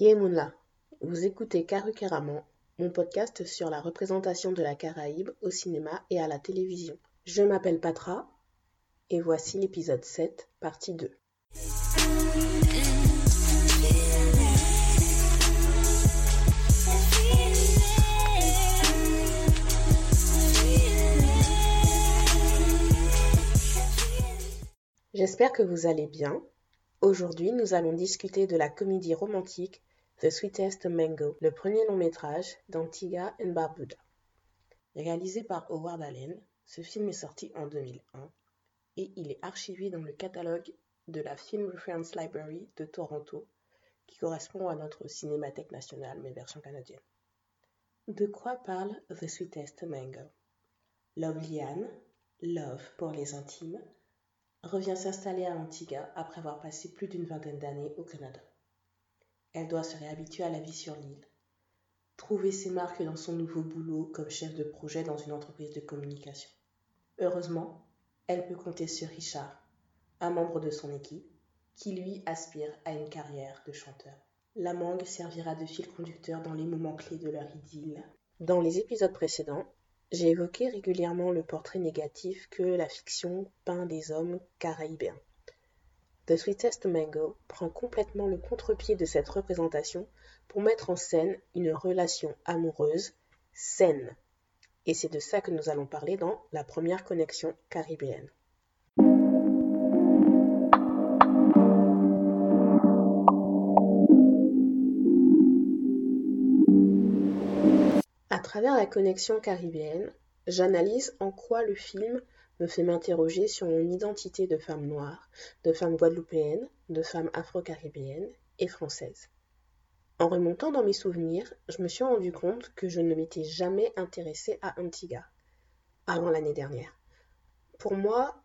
Yemunla, vous écoutez Karukeraman, mon podcast sur la représentation de la Caraïbe au cinéma et à la télévision. Je m'appelle Patra et voici l'épisode 7, partie 2. J'espère que vous allez bien. Aujourd'hui, nous allons discuter de la comédie romantique The Sweetest Mango, le premier long métrage d'Antigua and Barbuda. Réalisé par Howard Allen, ce film est sorti en 2001 et il est archivé dans le catalogue de la Film Reference Library de Toronto, qui correspond à notre Cinémathèque nationale, mais version canadienne. De quoi parle The Sweetest Mango? Love Liane, Love pour les intimes, revient s'installer à Antigua après avoir passé plus d'une vingtaine d'années au Canada. Elle doit se réhabituer à la vie sur l'île, trouver ses marques dans son nouveau boulot comme chef de projet dans une entreprise de communication. Heureusement, elle peut compter sur Richard, un membre de son équipe, qui lui aspire à une carrière de chanteur. La mangue servira de fil conducteur dans les moments clés de leur idylle. Dans les épisodes précédents, j'ai évoqué régulièrement le portrait négatif que la fiction peint des hommes caraïbéens. The Sweetest Mango prend complètement le contre-pied de cette représentation pour mettre en scène une relation amoureuse saine. Et c'est de ça que nous allons parler dans la première connexion caribéenne. À travers la connexion caribéenne, j'analyse en quoi le film me fait m'interroger sur mon identité de femme noire, de femme guadeloupéenne, de femme afro-caribéenne et française. En remontant dans mes souvenirs, je me suis rendu compte que je ne m'étais jamais intéressée à Antigua avant l'année dernière. Pour moi,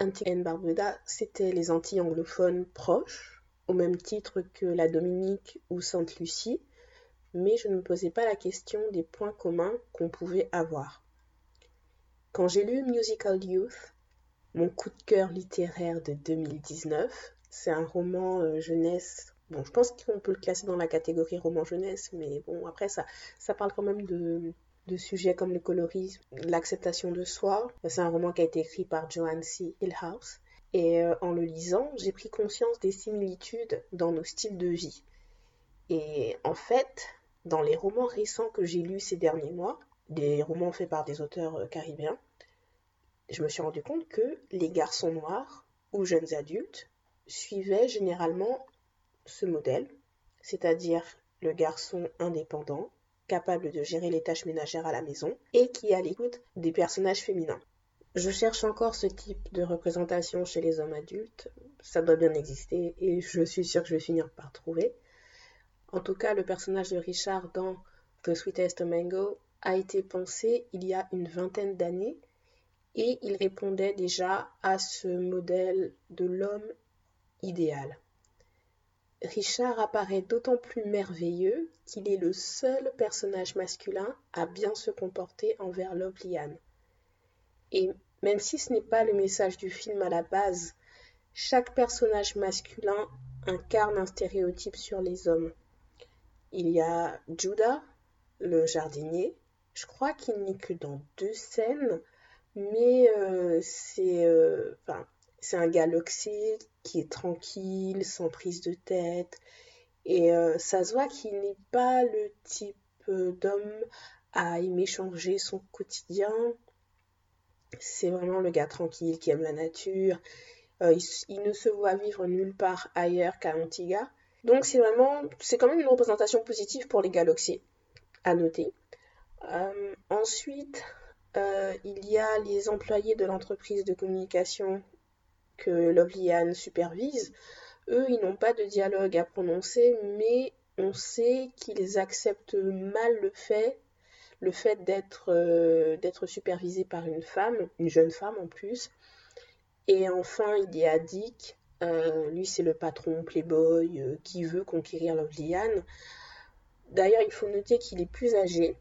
Antigua et Barbuda, c'était les Antilles anglophones proches, au même titre que la Dominique ou Sainte-Lucie, mais je ne me posais pas la question des points communs qu'on pouvait avoir. Quand j'ai lu Musical Youth, mon coup de cœur littéraire de 2019, c'est un roman euh, jeunesse. Bon, je pense qu'on peut le classer dans la catégorie roman jeunesse, mais bon, après, ça, ça parle quand même de, sujets comme le colorisme, l'acceptation de soi. C'est un roman qui a été écrit par Joanne C. Hillhouse. Et euh, en le lisant, j'ai pris conscience des similitudes dans nos styles de vie. Et en fait, dans les romans récents que j'ai lus ces derniers mois, des romans faits par des auteurs euh, caribéens, je me suis rendu compte que les garçons noirs ou jeunes adultes suivaient généralement ce modèle, c'est-à-dire le garçon indépendant, capable de gérer les tâches ménagères à la maison et qui est à l'écoute des personnages féminins. Je cherche encore ce type de représentation chez les hommes adultes, ça doit bien exister et je suis sûre que je vais finir par trouver. En tout cas, le personnage de Richard dans The Sweetest Mango a été pensé il y a une vingtaine d'années et il répondait déjà à ce modèle de l'homme idéal. Richard apparaît d'autant plus merveilleux qu'il est le seul personnage masculin à bien se comporter envers Liane. Et même si ce n'est pas le message du film à la base, chaque personnage masculin incarne un stéréotype sur les hommes. Il y a Judah, le jardinier. Je crois qu'il n'est que dans deux scènes, mais euh, c'est euh, c'est un gars qui est tranquille, sans prise de tête. Et euh, ça se voit qu'il n'est pas le type d'homme à aimer changer son quotidien. C'est vraiment le gars tranquille qui aime la nature. il, ne se voit vivre nulle part ailleurs qu'à Antigua. Donc c'est vraiment, quand même une représentation positive pour les galaxies, à noter. Euh, ensuite, euh, il y a les employés de l'entreprise de communication que Lovelian supervise. Eux, ils n'ont pas de dialogue à prononcer, mais on sait qu'ils acceptent mal le fait, le fait d'être euh, supervisé par une femme, une jeune femme en plus. Et enfin, il y a Dick, lui, c'est le patron playboy qui veut conquérir Loveliane. D'ailleurs, il faut noter qu'il est plus âgé.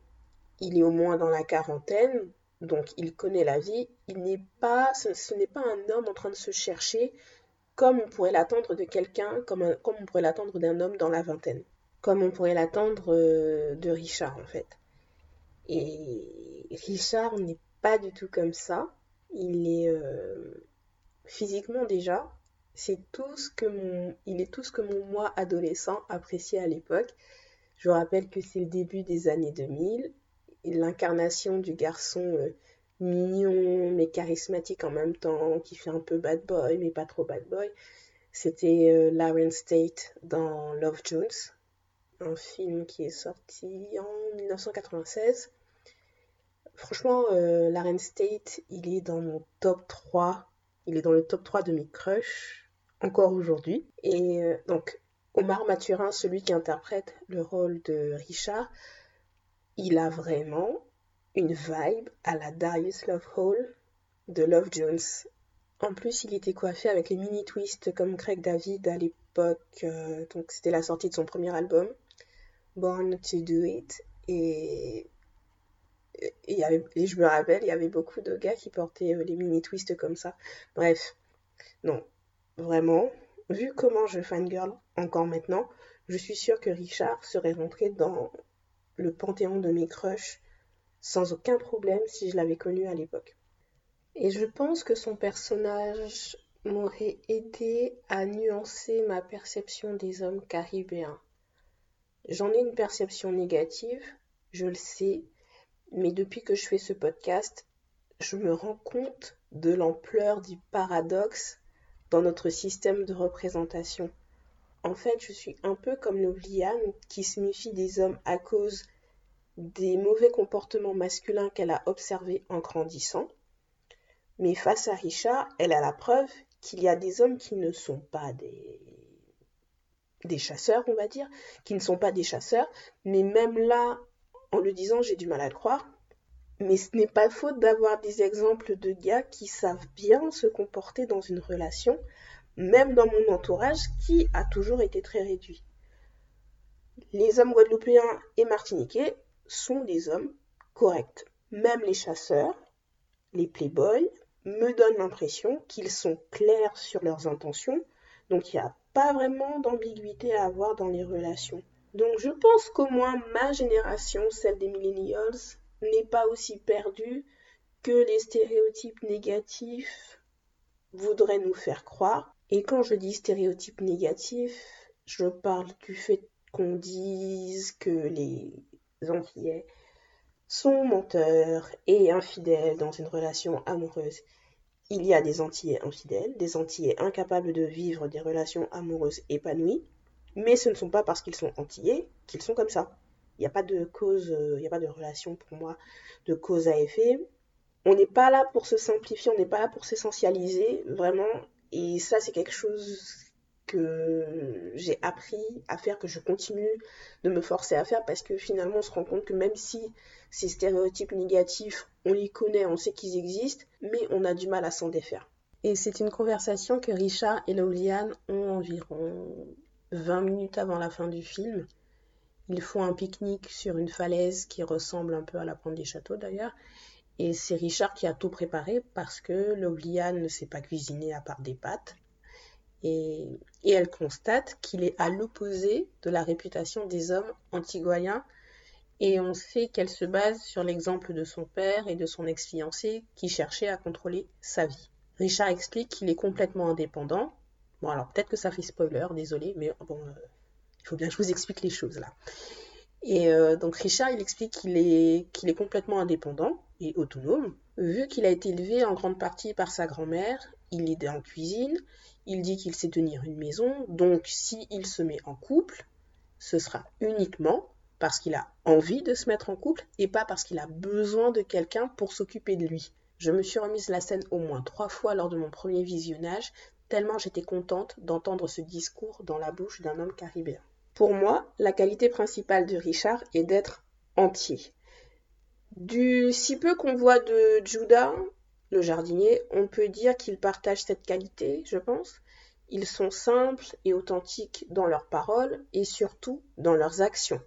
Il est au moins dans la quarantaine, donc il connaît la vie. Il n'est pas, ce, n'est pas un homme en train de se chercher comme on pourrait l'attendre de quelqu'un, comme, comme on pourrait l'attendre d'un homme dans la vingtaine. comme on pourrait l'attendre euh, de Richard en fait. Et Richard n'est pas du tout comme ça. Il est euh, physiquement déjà, c'est tout ce que mon, il est tout ce que mon moi adolescent appréciait à l'époque. Je vous rappelle que c'est le début des années 2000, l'incarnation du garçon euh, mignon mais charismatique en même temps, qui fait un peu bad boy mais pas trop bad boy. C'était euh, Lawrence State dans Love Jones, un film qui est sorti en 1996. Franchement, euh, Lawrence State, il est dans mon top 3. Il est dans le top 3 de mes crushs, encore aujourd'hui. Et euh, donc, Omar Mathurin, celui qui interprète le rôle de Richard, il a vraiment une vibe à la Darius Love Hall de Love Jones. En plus, il était coiffé avec les mini twists comme Craig David à l'époque. Euh, donc, c'était la sortie de son premier album, Born to Do It. Et, et, je me rappelle, il y avait beaucoup de gars qui portaient euh, les mini twists comme ça. Bref, non, vraiment, vu comment je fangirl encore maintenant, je suis sûre que Richard serait rentré dans le panthéon de mes crushs sans aucun problème si je l'avais connu à l'époque. Et je pense que son personnage m'aurait aidé à nuancer ma perception des hommes caribéens. J'en ai une perception négative, je le sais, mais depuis que je fais ce podcast, je me rends compte de l'ampleur du paradoxe dans notre système de représentation. En fait, je suis un peu comme Liane qui se méfie des hommes à cause des mauvais comportements masculins qu'elle a observés en grandissant. Mais face à Richard, elle a la preuve qu'il y a des hommes qui ne sont pas des chasseurs, on va dire, qui ne sont pas des chasseurs, mais même là, en le disant, j'ai du mal à le croire. Mais ce n'est pas faute d'avoir des exemples de gars qui savent bien se comporter dans une relation, même dans mon entourage qui a toujours été très réduit. Les hommes guadeloupéens et martiniquais sont des hommes corrects. Même les chasseurs, les playboys, me donnent l'impression qu'ils sont clairs sur leurs intentions, donc il n'y a pas vraiment d'ambiguïté à avoir dans les relations. Donc je pense qu'au moins ma génération, celle des millennials, n'est pas aussi perdue que les stéréotypes négatifs voudraient nous faire croire. Et quand je dis stéréotypes négatifs, je parle du fait qu'on dise que les Antillais sont menteurs et infidèles dans une relation amoureuse. Il y a des Antillais infidèles, des Antillais incapables de vivre des relations amoureuses épanouies, mais ce ne sont pas parce qu'ils sont Antillais qu'ils sont comme ça. Il n'y a pas de cause, euh, il n'y a pas de relation pour moi de cause à effet. On n'est pas là pour se simplifier, on n'est pas là pour s'essentialiser, vraiment. Et ça, c'est quelque chose que j'ai appris à faire, que je continue de me forcer à faire, parce que finalement on se rend compte que même si ces stéréotypes négatifs, on les connaît, on sait qu'ils existent, mais on a du mal à s'en défaire. Et c'est une conversation que Richard et Lauliane ont environ 20 minutes avant la fin du film. Ils font un pique-nique sur une falaise qui ressemble un peu à la pointe des châteaux d'ailleurs. Et c'est Richard qui a tout préparé parce que Lauliane ne sait pas cuisiner à part des pâtes. Et, elle constate qu'il est à l'opposé de la réputation des hommes antiguayens et on sait qu'elle se base sur l'exemple de son père et de son ex-fiancé qui cherchait à contrôler sa vie. Richard explique qu'il est complètement indépendant. Bon alors peut-être que ça fait spoiler, désolé, mais bon, euh, il faut bien que je vous explique les choses là. Et euh, donc Richard, il explique qu'il est, qu'il est complètement indépendant et autonome. Vu qu'il a été élevé en grande partie par sa grand-mère, il est en cuisine, il dit qu'il sait tenir une maison, donc s'il se met en couple, ce sera uniquement parce qu'il a envie de se mettre en couple et pas parce qu'il a besoin de quelqu'un pour s'occuper de lui. Je me suis remise la scène au moins trois fois lors de mon premier visionnage, tellement j'étais contente d'entendre ce discours dans la bouche d'un homme caribéen. Pour moi, la qualité principale de Richard est d'être entier. Du si peu qu'on voit de Judah, le jardinier, on peut dire qu'ils partagent cette qualité, je pense. Ils sont simples et authentiques dans leurs paroles et surtout dans leurs actions.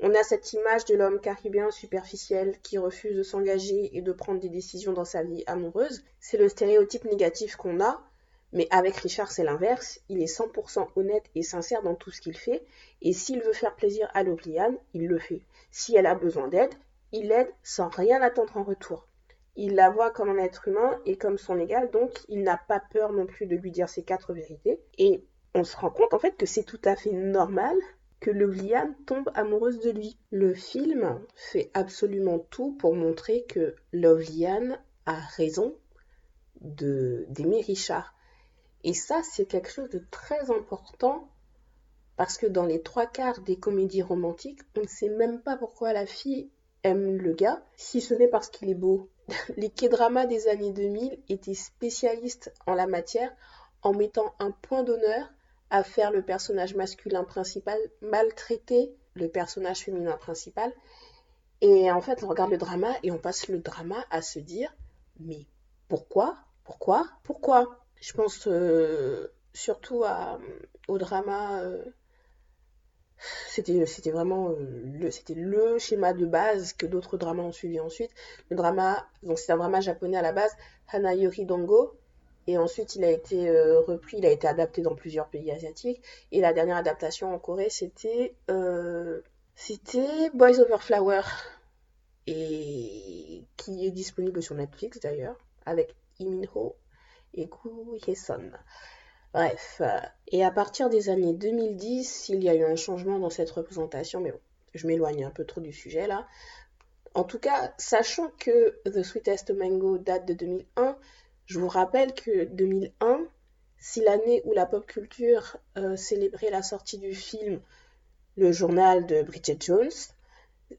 On a cette image de l'homme caribéen superficiel qui refuse de s'engager et de prendre des décisions dans sa vie amoureuse. C'est le stéréotype négatif qu'on a, Mais avec Richard, c'est l'inverse. Il est 100% honnête et sincère dans tout ce qu'il fait. Et s'il veut faire plaisir à Lovliane, il le fait. Si elle a besoin d'aide, il l'aide sans rien attendre en retour. Il la voit comme un être humain et comme son égal, donc il n'a pas peur non plus de lui dire ses quatre vérités. Et on se rend compte en fait que c'est tout à fait normal que Lovliane tombe amoureuse de lui. Le film fait absolument tout pour montrer que Lovliane a raison de d'aimer Richard. Et ça, c'est quelque chose de très important parce que dans les trois quarts des comédies romantiques, on ne sait même pas pourquoi la fille aime le gars, si ce n'est parce qu'il est beau. Les K-dramas des années 2000 étaient spécialistes en la matière en mettant un point d'honneur à faire le personnage masculin principal maltraiter le personnage féminin principal. Et en fait, on regarde le drama et on passe le drama à se dire mais pourquoi? Pourquoi? Pourquoi? Je pense euh, surtout au drama. Euh, c'était vraiment euh, le c'était le schéma de base que d'autres dramas ont suivi ensuite le drama c'est un drama japonais à la base Hanayori Dongo et ensuite, il a été euh, repris, il a été adapté dans plusieurs pays asiatiques. Et la dernière adaptation en Corée, c'était euh, Boys Over Flower. Et qui est disponible sur Netflix d'ailleurs, avec Lee Min-ho et Koo Hye-sun. Bref. Et à partir des années 2010, il y a eu un changement dans cette représentation, mais bon, je m'éloigne un peu trop du sujet là. En tout cas, sachant que The Sweetest Mango date de 2001, je vous rappelle que 2001, c'est l'année où la pop culture euh, célébrait la sortie du film Le journal de Bridget Jones.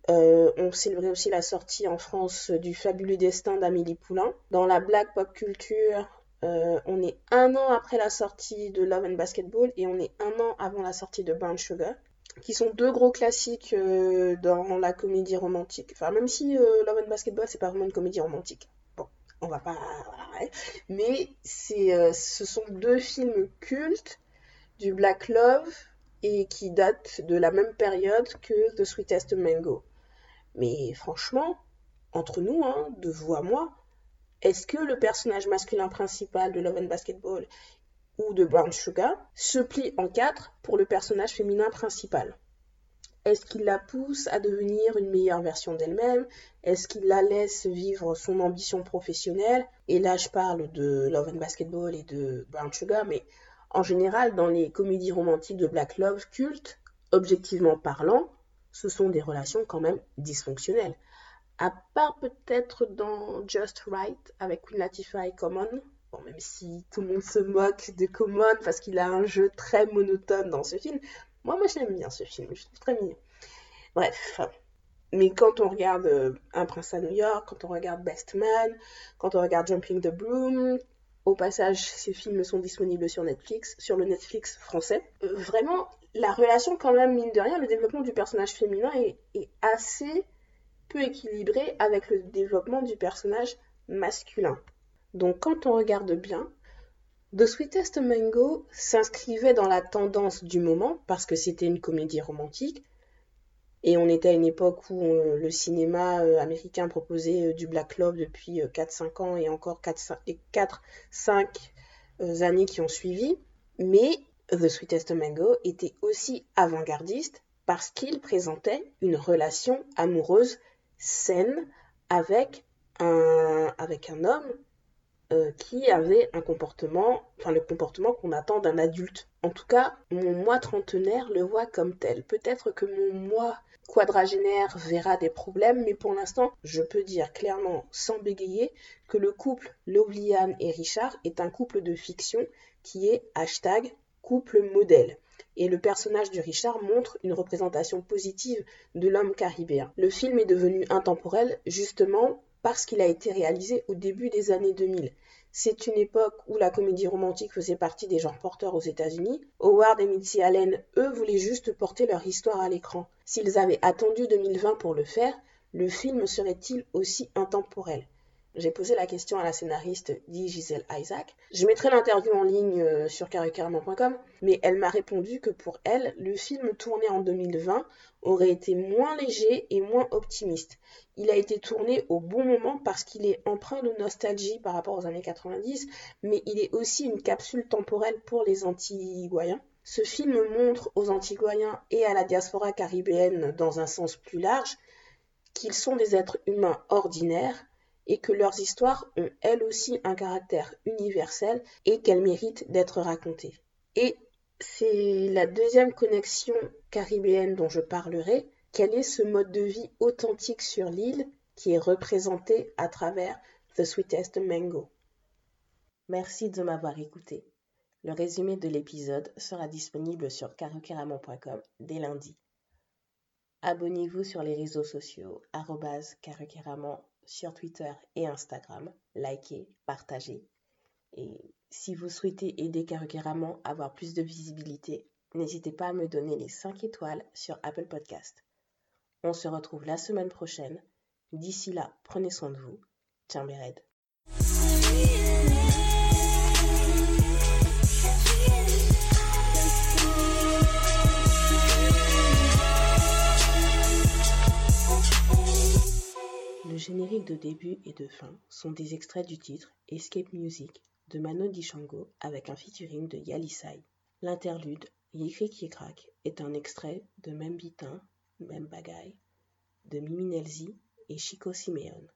Euh, on célébrait aussi la sortie en France du fabuleux destin d'Amélie Poulain. Dans la black pop culture, euh, on est un an après la sortie de Love and Basketball et on est un an avant la sortie de Brown Sugar, qui sont deux gros classiques dans la comédie romantique. Enfin, même si Love and Basketball, c'est pas vraiment une comédie romantique on va pas. Mais c'est, euh, ce sont deux films cultes du Black Love et qui datent de la même période que The Sweetest Mango. Mais franchement, entre nous, hein, de vous à moi, est-ce que le personnage masculin principal de Love and Basketball ou de Brown Sugar se plie en quatre pour le personnage féminin principal? Est-ce qu'il la pousse à devenir une meilleure version d'elle-même? Est-ce qu'il la laisse vivre son ambition professionnelle? Et là, je parle de Love and Basketball et de Brown Sugar, mais en général, dans les comédies romantiques de Black Love culte, objectivement parlant, ce sont des relations quand même dysfonctionnelles. À part peut-être dans Just Right avec Queen Latifah et Common, bon, même si tout le monde se moque de Common parce qu'il a un jeu très monotone dans ce film, moi, moi, j'aime bien ce film, je trouve très mignon. Bref. Mais quand on regarde euh, Un prince à New York, quand on regarde Best Man, quand on regarde Jumping the Broom, au passage, ces films sont disponibles sur Netflix, sur le Netflix français. Euh, vraiment, la relation, quand même, mine de rien, le développement du personnage féminin est assez peu équilibré avec le développement du personnage masculin. Donc, quand on regarde bien, The Sweetest Mango s'inscrivait dans la tendance du moment parce que c'était une comédie romantique et on était à une époque où euh, le cinéma euh, américain proposait euh, du Black Love depuis 4-5 ans et encore 4-5 années qui ont suivi. Mais The Sweetest Mango était aussi avant-gardiste parce qu'il présentait une relation amoureuse saine avec un, avec un homme euh, qui avait un comportement, enfin le comportement qu'on attend d'un adulte. En tout cas, mon moi trentenaire le voit comme tel. Peut-être que mon moi quadragénaire verra des problèmes, mais pour l'instant, je peux dire clairement, sans bégayer, que le couple Lovliane et Richard est un couple de fiction qui est hashtag couple modèle. Et le personnage de Richard montre une représentation positive de l'homme caribéen. Le film est devenu intemporel justement parce qu'il a été réalisé au début des années 2000. C'est une époque où la comédie romantique faisait partie des genres porteurs aux États-Unis. Howard et Mitzi Allen, eux, voulaient juste porter leur histoire à l'écran. S'ils avaient attendu 2020 pour le faire, le film serait-il aussi intemporel? J'ai posé la question à la scénariste dit Gisèle Isaac. Je mettrai l'interview en ligne euh, sur carrécarrément.com, mais elle m'a répondu que pour elle, le film tourné en 2020 aurait été moins léger et moins optimiste. Il a été tourné au bon moment parce qu'il est empreint de nostalgie par rapport aux années 90, mais il est aussi une capsule temporelle pour les Antiguayens. Ce film montre aux Antiguayens et à la diaspora caribéenne dans un sens plus large qu'ils sont des êtres humains ordinaires et que leurs histoires ont elles aussi un caractère universel et qu'elles méritent d'être racontées. Et c'est la deuxième connexion caribéenne dont je parlerai. Quel est ce mode de vie authentique sur l'île qui est représenté à travers The Sweetest Mango Merci de m'avoir écouté. Le résumé de l'épisode sera disponible sur caroqueramon.com dès lundi. Abonnez-vous sur les réseaux sociaux, caroqueramon sur Twitter et Instagram. Likez, partagez. Et si vous souhaitez aider Karukeramon à avoir plus de visibilité, n'hésitez pas à me donner les 5 étoiles sur Apple Podcast. On se retrouve la semaine prochaine. D'ici là, prenez soin de vous. Tiens, Béred. Générique de début et de fin sont des extraits du titre Escape Music de Mano Dishango avec un featuring de Yalisai. L'interlude Yekri craque est un extrait de Même Bitin, Même Bagaille de Mimi Nelzi et Chico Simeone.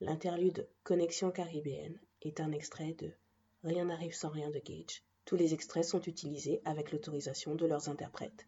L'interlude Connexion caribéenne est un extrait de Rien n'arrive sans rien de Gage. Tous les extraits sont utilisés avec l'autorisation de leurs interprètes.